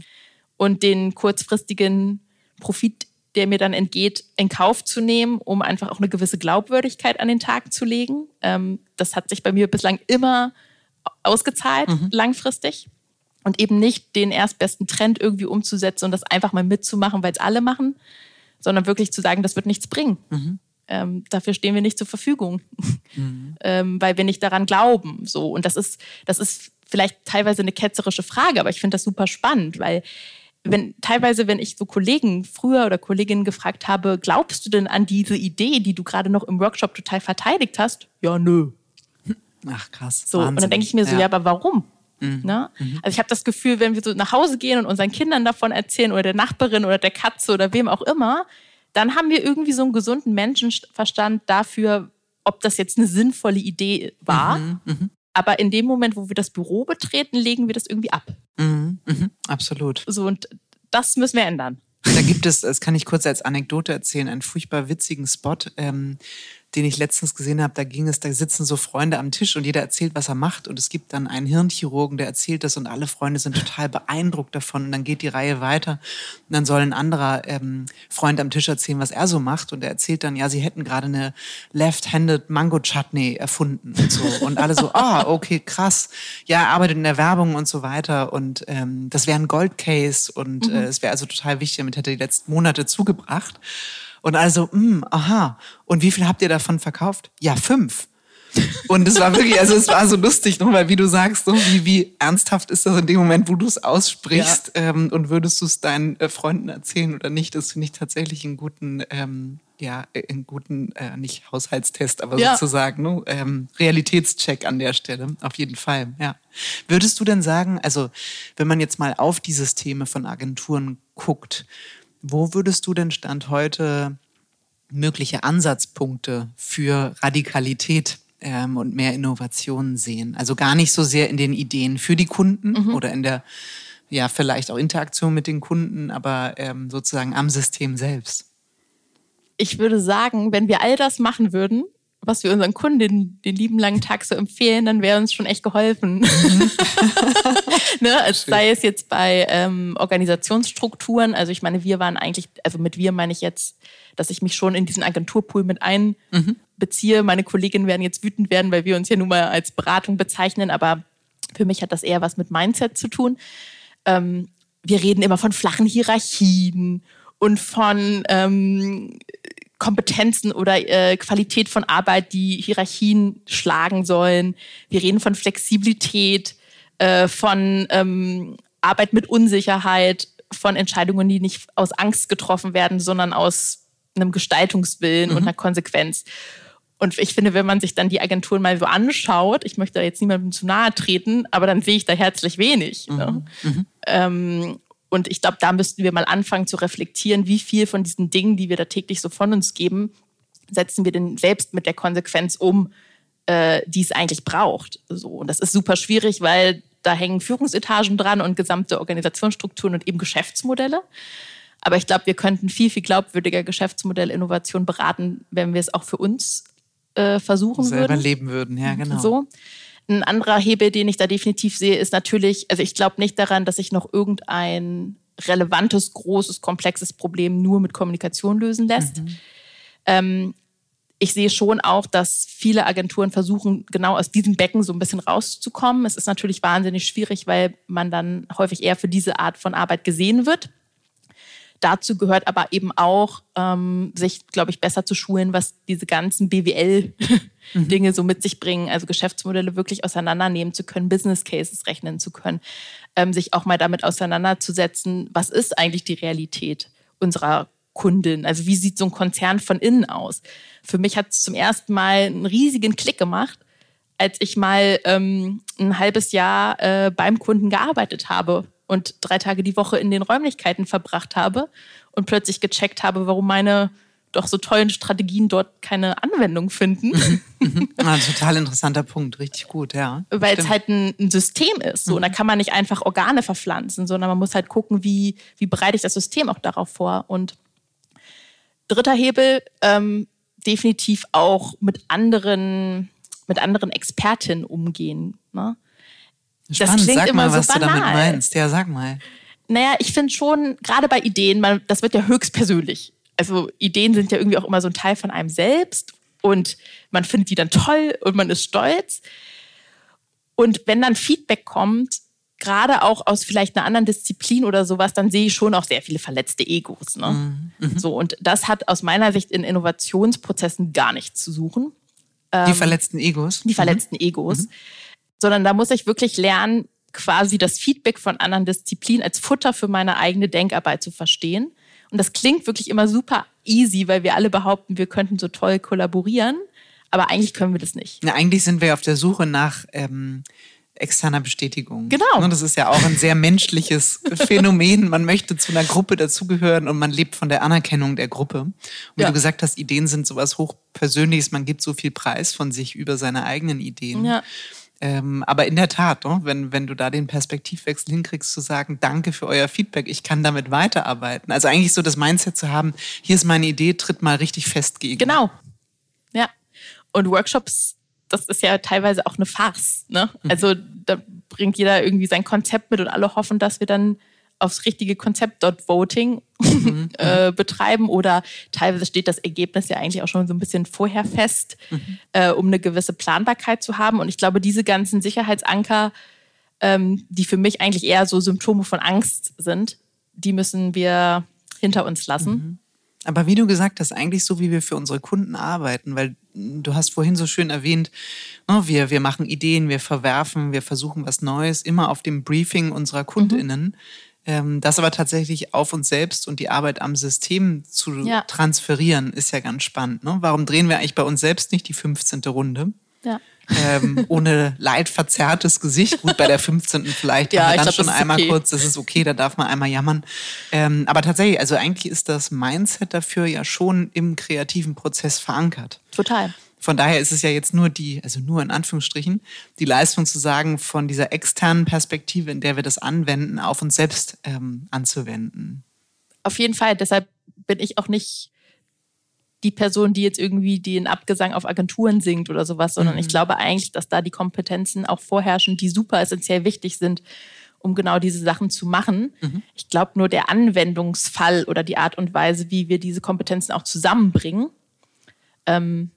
und den kurzfristigen Profit, der mir dann entgeht, in Kauf zu nehmen, um einfach auch eine gewisse Glaubwürdigkeit an den Tag zu legen. Ähm, das hat sich bei mir bislang immer ausgezahlt, mhm. langfristig. Und eben nicht den erstbesten Trend irgendwie umzusetzen und das einfach mal mitzumachen, weil es alle machen, sondern wirklich zu sagen, das wird nichts bringen. Mhm. Ähm, dafür stehen wir nicht zur Verfügung, mhm. ähm, weil wir nicht daran glauben. So und das ist, das ist vielleicht teilweise eine ketzerische Frage, aber ich finde das super spannend, weil wenn teilweise, wenn ich so Kollegen früher oder Kolleginnen gefragt habe, glaubst du denn an diese Idee, die du gerade noch im Workshop total verteidigt hast? Ja, nö. Ach krass. So Wahnsinn. und dann denke ich mir so, ja, ja aber warum? Mhm. Ne? Mhm. Also ich habe das Gefühl, wenn wir so nach Hause gehen und unseren Kindern davon erzählen oder der Nachbarin oder der Katze oder wem auch immer, dann haben wir irgendwie so einen gesunden Menschenverstand dafür, ob das jetzt eine sinnvolle Idee war. Mhm. mhm. Aber in dem Moment, wo wir das Büro betreten, legen wir das irgendwie ab. Mhm. mhm. Absolut. So und das müssen wir ändern. Da gibt es, das kann ich kurz als Anekdote erzählen, einen furchtbar witzigen Spot. Ähm, den ich letztens gesehen habe, da ging es, da sitzen so Freunde am Tisch und jeder erzählt, was er macht. Und es gibt dann einen Hirnchirurgen, der erzählt das und alle Freunde sind total beeindruckt davon. Und dann geht die Reihe weiter. Und dann soll ein anderer ähm, Freund am Tisch erzählen, was er so macht. Und er erzählt dann, ja, sie hätten gerade eine Left-Handed Mango Chutney erfunden und so. Und alle so, ah, okay, krass. Ja, er arbeitet in der Werbung und so weiter. Und ähm, das wäre ein Goldcase und mhm. äh, es wäre also total wichtig, damit hätte er die letzten Monate zugebracht. Und also, mh, hm, aha. Und wie viel habt ihr davon verkauft? Ja, fünf. Und es war wirklich, also es war so lustig, noch, weil wie du sagst, so wie, wie ernsthaft ist das in dem Moment, wo du es aussprichst ja. ähm, und würdest du es deinen äh, Freunden erzählen oder nicht, das finde ich tatsächlich einen guten, ähm, ja, einen guten, äh, nicht Haushaltstest, aber ja. sozusagen ne, ähm, Realitätscheck an der Stelle, auf jeden Fall, ja. Würdest du denn sagen, also wenn man jetzt mal auf die Systeme von Agenturen guckt, wo würdest du denn Stand heute mögliche Ansatzpunkte für Radikalität ähm, und mehr Innovationen sehen? Also gar nicht so sehr in den Ideen für die Kunden mhm. oder in der, ja, vielleicht auch Interaktion mit den Kunden, aber ähm, sozusagen am System selbst. Ich würde sagen, wenn wir all das machen würden, was wir unseren Kunden den, lieben langen Tag so empfehlen, dann wäre uns schon echt geholfen. Mhm. ne? also sei es jetzt bei ähm, Organisationsstrukturen, also ich meine, wir waren eigentlich, also mit wir meine ich jetzt, dass ich mich schon in diesen Agenturpool mit einbeziehe. Mhm. Meine Kolleginnen werden jetzt wütend werden, weil wir uns ja nun mal als Beratung bezeichnen, aber für mich hat das eher was mit Mindset zu tun. Ähm, wir reden immer von flachen Hierarchien und von ähm, Kompetenzen oder äh, Qualität von Arbeit, die Hierarchien schlagen sollen. Wir reden von Flexibilität, äh, von ähm, Arbeit mit Unsicherheit, von Entscheidungen, die nicht aus Angst getroffen werden, sondern aus einem Gestaltungswillen mhm. und einer Konsequenz. Und ich finde, wenn man sich dann die Agenturen mal so anschaut, ich möchte da jetzt niemandem zu nahe treten, aber dann sehe ich da herzlich wenig. Mhm. Ne? Mhm. Ähm, und ich glaube, da müssten wir mal anfangen zu reflektieren, wie viel von diesen Dingen, die wir da täglich so von uns geben, setzen wir denn selbst mit der Konsequenz um, äh, die es eigentlich braucht. So, und das ist super schwierig, weil da hängen Führungsetagen dran und gesamte Organisationsstrukturen und eben Geschäftsmodelle. Aber ich glaube, wir könnten viel, viel glaubwürdiger Geschäftsmodellinnovation beraten, wenn wir es auch für uns äh, versuchen Selber würden. leben würden, ja, genau. So. Ein anderer Hebel, den ich da definitiv sehe, ist natürlich, also ich glaube nicht daran, dass ich noch irgendein relevantes, großes, komplexes Problem nur mit Kommunikation lösen lässt. Mhm. Ähm, ich sehe schon auch, dass viele Agenturen versuchen, genau aus diesem Becken so ein bisschen rauszukommen. Es ist natürlich wahnsinnig schwierig, weil man dann häufig eher für diese Art von Arbeit gesehen wird. Dazu gehört aber eben auch, ähm, sich, glaube ich, besser zu schulen, was diese ganzen BWL-Dinge mhm. so mit sich bringen, also Geschäftsmodelle wirklich auseinandernehmen zu können, Business Cases rechnen zu können, ähm, sich auch mal damit auseinanderzusetzen, was ist eigentlich die Realität unserer Kundin? Also wie sieht so ein Konzern von innen aus? Für mich hat es zum ersten Mal einen riesigen Klick gemacht, als ich mal ähm, ein halbes Jahr äh, beim Kunden gearbeitet habe und drei Tage die Woche in den Räumlichkeiten verbracht habe und plötzlich gecheckt habe, warum meine doch so tollen Strategien dort keine Anwendung finden. Mhm. ah, total interessanter Punkt, richtig gut, ja. Weil es halt ein, ein, System ist. So. Mhm. Und da kann man nicht einfach Organe verpflanzen, sondern man muss halt gucken, wie, wie bereite ich das System auch darauf vor. Und dritter Hebel, ähm, definitiv auch mit anderen, mit anderen Expertinnen umgehen. Ne? Spannend. Das klingt sag immer mal, was so banal. du damit meinst. Ja, sag mal. Naja, ich finde schon, gerade bei Ideen, man, das wird ja höchstpersönlich. Also Ideen sind ja irgendwie auch immer so ein Teil von einem selbst und man findet die dann toll und man ist stolz. Und wenn dann Feedback kommt, gerade auch aus vielleicht einer anderen Disziplin oder sowas, dann sehe ich schon auch sehr viele verletzte Egos. Ne? Mhm. mhm. So, und das hat aus meiner Sicht in Innovationsprozessen gar nichts zu suchen. Die ähm, verletzten Egos? Die verletzten mhm. Egos. Mhm sondern da muss ich wirklich lernen, quasi das Feedback von anderen Disziplinen als Futter für meine eigene Denkarbeit zu verstehen. Und das klingt wirklich immer super easy, weil wir alle behaupten, wir könnten so toll kollaborieren. Aber eigentlich können wir das nicht. Na, eigentlich sind wir auf der Suche nach ähm, externer Bestätigung. Genau. Und das ist ja auch ein sehr menschliches Phänomen. Man möchte zu einer Gruppe dazugehören und man lebt von der Anerkennung der Gruppe. Und wie ja. du gesagt hast, Ideen sind sowas hochpersönliches. Man gibt so viel Preis von sich über seine eigenen Ideen. Ja. Ähm, aber in der Tat, ne, wenn, wenn du da den Perspektivwechsel hinkriegst, zu sagen, danke für euer Feedback, ich kann damit weiterarbeiten. Also eigentlich so das Mindset zu haben, hier ist meine Idee, tritt mal richtig fest gegen. Genau. Ja. Und Workshops, das ist ja teilweise auch eine Farce. Ne? Mhm. Also da bringt jeder irgendwie sein Konzept mit und alle hoffen, dass wir dann aufs richtige Konzept dort Voting mhm. äh, betreiben oder teilweise steht das Ergebnis ja eigentlich auch schon so ein bisschen vorher fest, mhm. äh, um eine gewisse Planbarkeit zu haben. Und ich glaube, diese ganzen Sicherheitsanker, ähm, die für mich eigentlich eher so Symptome von Angst sind, die müssen wir hinter uns lassen. Mhm. Aber wie du gesagt hast, eigentlich so, wie wir für unsere Kunden arbeiten, weil du hast vorhin so schön erwähnt, ne, wir, wir machen Ideen, wir verwerfen, wir versuchen was Neues, immer auf dem Briefing unserer KundInnen. Mhm. Ähm, das aber tatsächlich auf uns selbst und die Arbeit am System zu ja. transferieren, ist ja ganz spannend. Ne? Warum drehen wir eigentlich bei uns selbst nicht die 15. Runde? Ja. ähm, ohne leidverzerrtes Gesicht. Gut, bei der 15. vielleicht ja, haben wir dann glaub, schon einmal okay. kurz, das ist okay, da darf man einmal jammern. Ähm, aber tatsächlich, also eigentlich ist das Mindset dafür ja schon im kreativen Prozess verankert. Total. Von daher ist es ja jetzt nur die, also nur in Anführungsstrichen, die Leistung zu sagen, von dieser externen Perspektive, in der wir das anwenden, auf uns selbst ähm, anzuwenden. Auf jeden Fall. Deshalb bin ich auch nicht die Person, die jetzt irgendwie den Abgesang auf Agenturen singt oder sowas, sondern mhm. ich glaube eigentlich, dass da die Kompetenzen auch vorherrschen, die super essentiell wichtig sind, um genau diese Sachen zu machen. Mhm. Ich glaube nur der Anwendungsfall oder die Art und Weise, wie wir diese Kompetenzen auch zusammenbringen, ähm,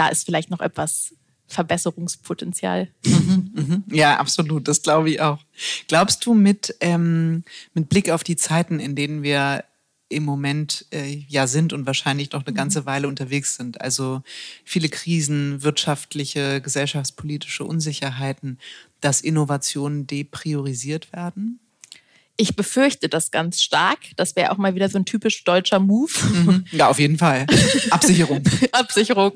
da ist vielleicht noch etwas Verbesserungspotenzial. Mhm, mhm. Ja, absolut, das glaube ich auch. Glaubst du mit, ähm, mit Blick auf die Zeiten, in denen wir im Moment äh, ja sind und wahrscheinlich noch eine ganze mhm. Weile unterwegs sind. Also viele Krisen, wirtschaftliche, gesellschaftspolitische Unsicherheiten, dass Innovationen depriorisiert werden? Ich befürchte das ganz stark. Das wäre auch mal wieder so ein typisch deutscher Move. Mhm. Ja, auf jeden Fall. Absicherung. Absicherung.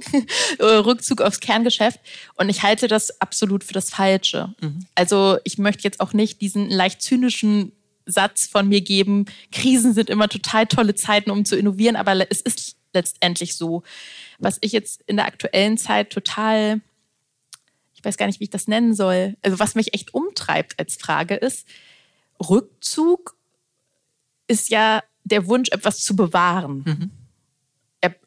Äh, Rückzug aufs Kerngeschäft. Und ich halte das absolut für das Falsche. Mhm. Also ich möchte jetzt auch nicht diesen leicht zynischen Satz von mir geben, Krisen sind immer total tolle Zeiten, um zu innovieren, aber es ist letztendlich so. Was ich jetzt in der aktuellen Zeit total, ich weiß gar nicht, wie ich das nennen soll, also was mich echt umtreibt als Frage ist, Rückzug ist ja der Wunsch, etwas zu bewahren. Mhm.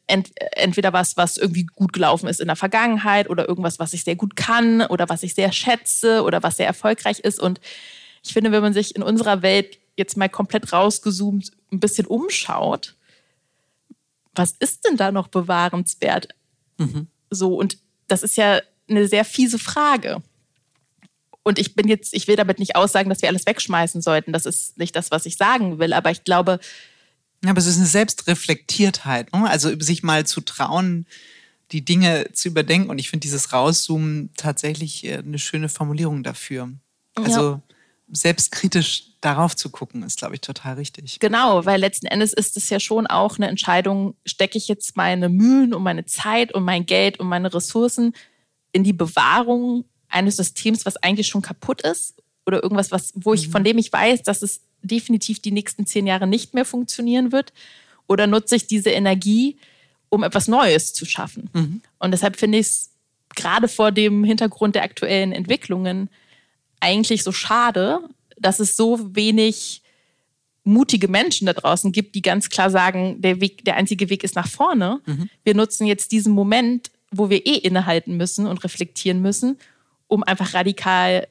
Ent, entweder was, was irgendwie gut gelaufen ist in der Vergangenheit oder irgendwas, was ich sehr gut kann oder was ich sehr schätze oder was sehr erfolgreich ist. Und ich finde, wenn man sich in unserer Welt jetzt mal komplett rausgezoomt ein bisschen umschaut, was ist denn da noch bewahrenswert? Mhm. So, und das ist ja eine sehr fiese Frage. Und ich bin jetzt, ich will damit nicht aussagen, dass wir alles wegschmeißen sollten. Das ist nicht das, was ich sagen will. Aber ich glaube. Ja, aber es ist eine Selbstreflektiertheit. Ne? Also sich mal zu trauen, die Dinge zu überdenken. Und ich finde dieses Rauszoomen tatsächlich äh, eine schöne Formulierung dafür. Also ja. selbstkritisch darauf zu gucken, ist, glaube ich, total richtig. Genau, weil letzten Endes ist es ja schon auch eine Entscheidung, stecke ich jetzt meine Mühen und meine Zeit und mein Geld und meine Ressourcen in die Bewahrung eines Systems, was eigentlich schon kaputt ist oder irgendwas, was, wo ich, von mhm. dem ich weiß, dass es definitiv die nächsten zehn Jahre nicht mehr funktionieren wird? Oder nutze ich diese Energie, um etwas Neues zu schaffen? Mhm. Und deshalb finde ich es gerade vor dem Hintergrund der aktuellen Entwicklungen eigentlich so schade, dass es so wenig mutige Menschen da draußen gibt, die ganz klar sagen, der Weg, der einzige Weg ist nach vorne. Mhm. Wir nutzen jetzt diesen Moment, wo wir eh innehalten müssen und reflektieren müssen, um einfach radikal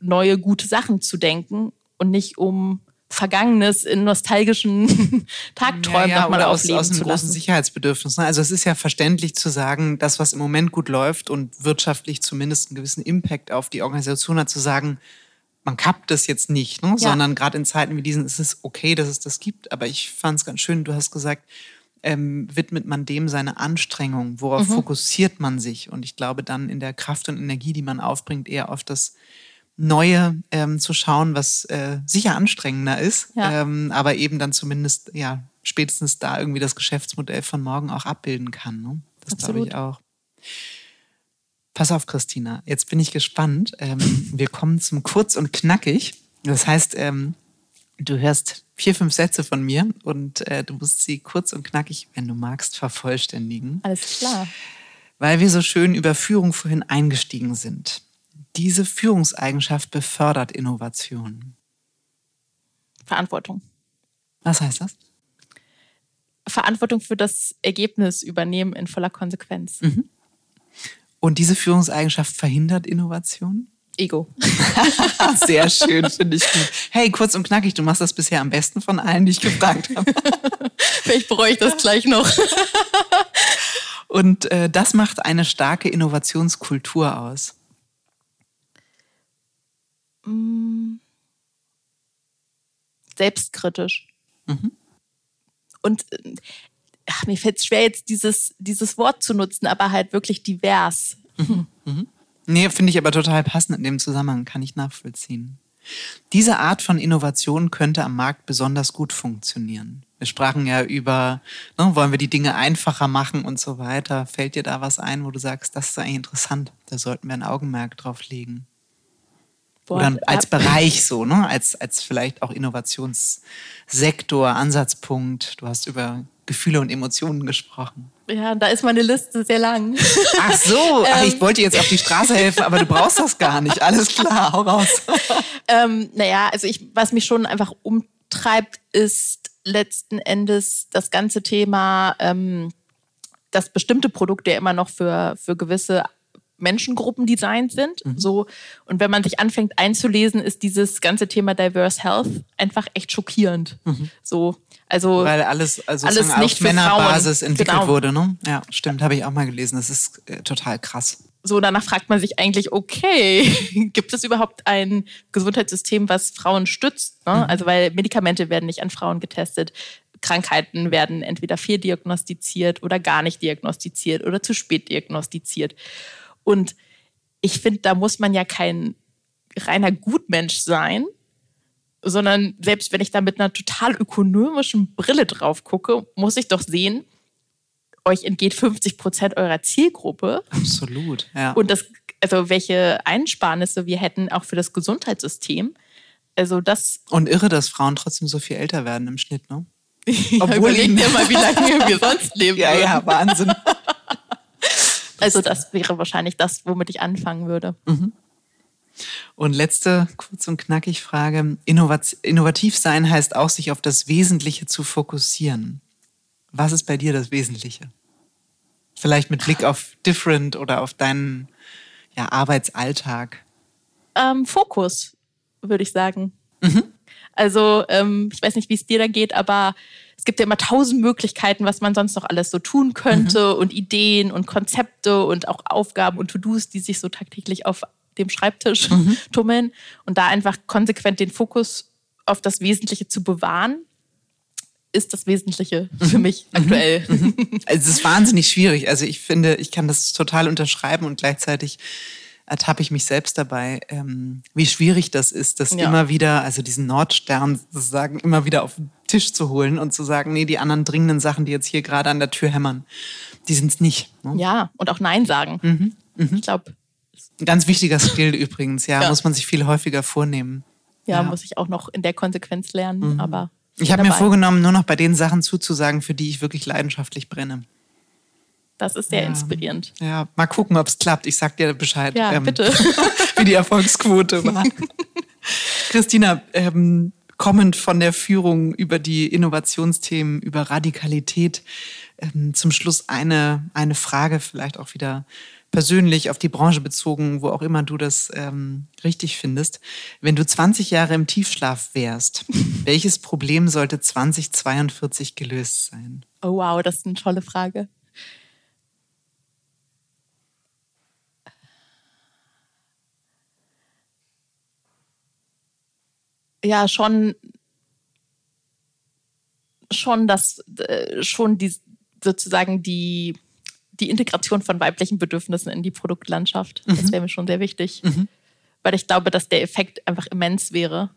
neue, gute Sachen zu denken und nicht um Vergangenes in nostalgischen Tagträumen ja, ja, nochmal aufleben aus, aus einem großen Sicherheitsbedürfnis. Ne? Also es ist ja verständlich zu sagen, das, was im Moment gut läuft und wirtschaftlich zumindest einen gewissen Impact auf die Organisation hat, zu sagen, man kappt das jetzt nicht, ne? ja. sondern gerade in Zeiten wie diesen ist es okay, dass es das gibt. Aber ich fand es ganz schön, du hast gesagt, ähm, widmet man dem seine Anstrengung? Worauf mhm. fokussiert man sich? Und ich glaube dann in der Kraft und Energie, die man aufbringt, eher auf das Neue ähm, zu schauen, was äh, sicher anstrengender ist, ja. ähm, aber eben dann zumindest ja spätestens da irgendwie das Geschäftsmodell von morgen auch abbilden kann. Ne? Das glaube ich auch. Pass auf, Christina, jetzt bin ich gespannt. Ähm, wir kommen zum Kurz und Knackig. Das heißt, ähm, du hörst vier, fünf Sätze von mir und äh, du musst sie kurz und knackig, wenn du magst, vervollständigen. Alles klar. Weil wir so schön über Führung vorhin eingestiegen sind. Diese Führungseigenschaft befördert Innovation. Verantwortung. Was heißt das? Verantwortung für das Ergebnis übernehmen in voller Konsequenz. Mhm. Und diese Führungseigenschaft verhindert Innovation? Ego. Sehr schön, finde ich gut. Hey, kurz und knackig, du machst das bisher am besten von allen, die ich gefragt habe. Vielleicht bereue ich das gleich noch. Und äh, das macht eine starke Innovationskultur aus. Mm. Selbstkritisch. Mhm. Und äh, ach, mir fällt es schwer, jetzt dieses, dieses Wort zu nutzen, aber halt wirklich divers. Mhm. Mhm. Nee, finde ich aber total passend in dem Zusammenhang, kann ich nachvollziehen. Diese Art von Innovation könnte am Markt besonders gut funktionieren. Wir sprachen ja über, ne, wollen wir die Dinge einfacher machen und so weiter. Fällt dir da was ein, wo du sagst, das ist eigentlich interessant, da sollten wir ein Augenmerk drauf legen? Boah, Oder als Bereich so, ne? als, als vielleicht auch Innovationssektor, Ansatzpunkt. Du hast über Gefühle und Emotionen gesprochen. Ja, da ist meine Liste sehr lang. Ach so, ach, ich ähm. wollte jetzt auf die Straße helfen, aber du brauchst das gar nicht. Alles klar, hau raus. ähm, naja, also ich, was mich schon einfach umtreibt, ist letzten Endes das ganze Thema, ähm, dass bestimmte Produkte ja immer noch für, für gewisse Menschengruppen designt sind. Mhm. So. Und wenn man sich anfängt einzulesen, ist dieses ganze Thema Diverse Health einfach echt schockierend. Mhm. So. Also, Weil alles, also alles nicht auf Männerbasis entwickelt genau. wurde, ne? Ja, stimmt, habe ich auch mal gelesen. Das ist äh, total krass. So, danach fragt man sich eigentlich, okay, gibt es überhaupt ein Gesundheitssystem, was Frauen stützt? Ne? Mhm. Also, weil Medikamente werden nicht an Frauen getestet. Krankheiten werden entweder fehldiagnostiziert oder gar nicht diagnostiziert oder zu spät diagnostiziert. Und ich finde, da muss man ja kein reiner Gutmensch sein, sondern selbst wenn ich da mit einer total ökonomischen Brille drauf gucke, muss ich doch sehen, euch entgeht 50 Prozent eurer Zielgruppe. Absolut, ja. Und das, also welche Einsparnisse wir hätten auch für das Gesundheitssystem. Also das. Und irre, dass Frauen trotzdem so viel älter werden im Schnitt, ne? ja, Obwohl überleg dir mal, wie lange wir sonst leben. ja, ja, Wahnsinn. also das wäre wahrscheinlich das, womit ich anfangen würde. Mhm. Und letzte kurz und knackig Frage. innovativ sein heißt auch, sich auf das Wesentliche zu fokussieren. Was ist bei dir das Wesentliche? Vielleicht mit Blick auf Different oder auf deinen ja, Arbeitsalltag. Ähm, Fokus, würde ich sagen. Mhm. Also, ähm, ich weiß nicht, wie es dir da geht, aber es gibt ja immer tausend Möglichkeiten, was man sonst noch alles so tun könnte mhm. und Ideen und Konzepte und auch Aufgaben und To-Dos, die sich so tagtäglich auf dem Schreibtisch mhm. tummeln und da einfach konsequent den Fokus auf das Wesentliche zu bewahren, ist das Wesentliche für mhm. mich mhm. aktuell. Mhm. Also es ist wahnsinnig schwierig. Also ich finde, ich kann das total unterschreiben und gleichzeitig ertappe ich mich selbst dabei, ähm, wie schwierig das ist, das ja. immer wieder, also diesen Nordstern sozusagen immer wieder auf Tisch zu holen und zu sagen, nee, die anderen dringenden Sachen, die jetzt hier gerade an der Tür hämmern, die sind es nicht. Ne? Ja, und auch Nein sagen. Mhm. Mhm. Ich glaube. Ein ganz wichtiger Skill übrigens, ja, ja, muss man sich viel häufiger vornehmen. Ja, ja, muss ich auch noch in der Konsequenz lernen, mhm. aber. Ich habe mir vorgenommen, nur noch bei den Sachen zuzusagen, für die ich wirklich leidenschaftlich brenne. Das ist sehr ja. inspirierend. Ja, mal gucken, ob es klappt. Ich sag dir Bescheid. Ja, ähm, bitte. wie die Erfolgsquote war. Christina, ähm, kommend von der Führung über die Innovationsthemen, über Radikalität, ähm, zum Schluss eine, eine Frage, vielleicht auch wieder persönlich auf die Branche bezogen, wo auch immer du das ähm, richtig findest. Wenn du 20 Jahre im Tiefschlaf wärst, welches Problem sollte 2042 gelöst sein? Oh wow, das ist eine tolle Frage. Ja, schon schon das äh, schon die sozusagen die die Integration von weiblichen Bedürfnissen in die Produktlandschaft. Mhm. Das wäre mir schon sehr wichtig, mhm. weil ich glaube, dass der Effekt einfach immens wäre.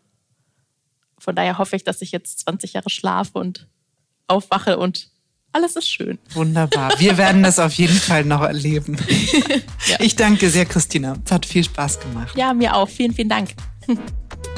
Von daher hoffe ich, dass ich jetzt 20 Jahre schlafe und aufwache und alles ist schön. Wunderbar. Wir werden das auf jeden Fall noch erleben. ja. Ich danke sehr, Christina. Es hat viel Spaß gemacht. Ja, mir auch. Vielen, vielen Dank.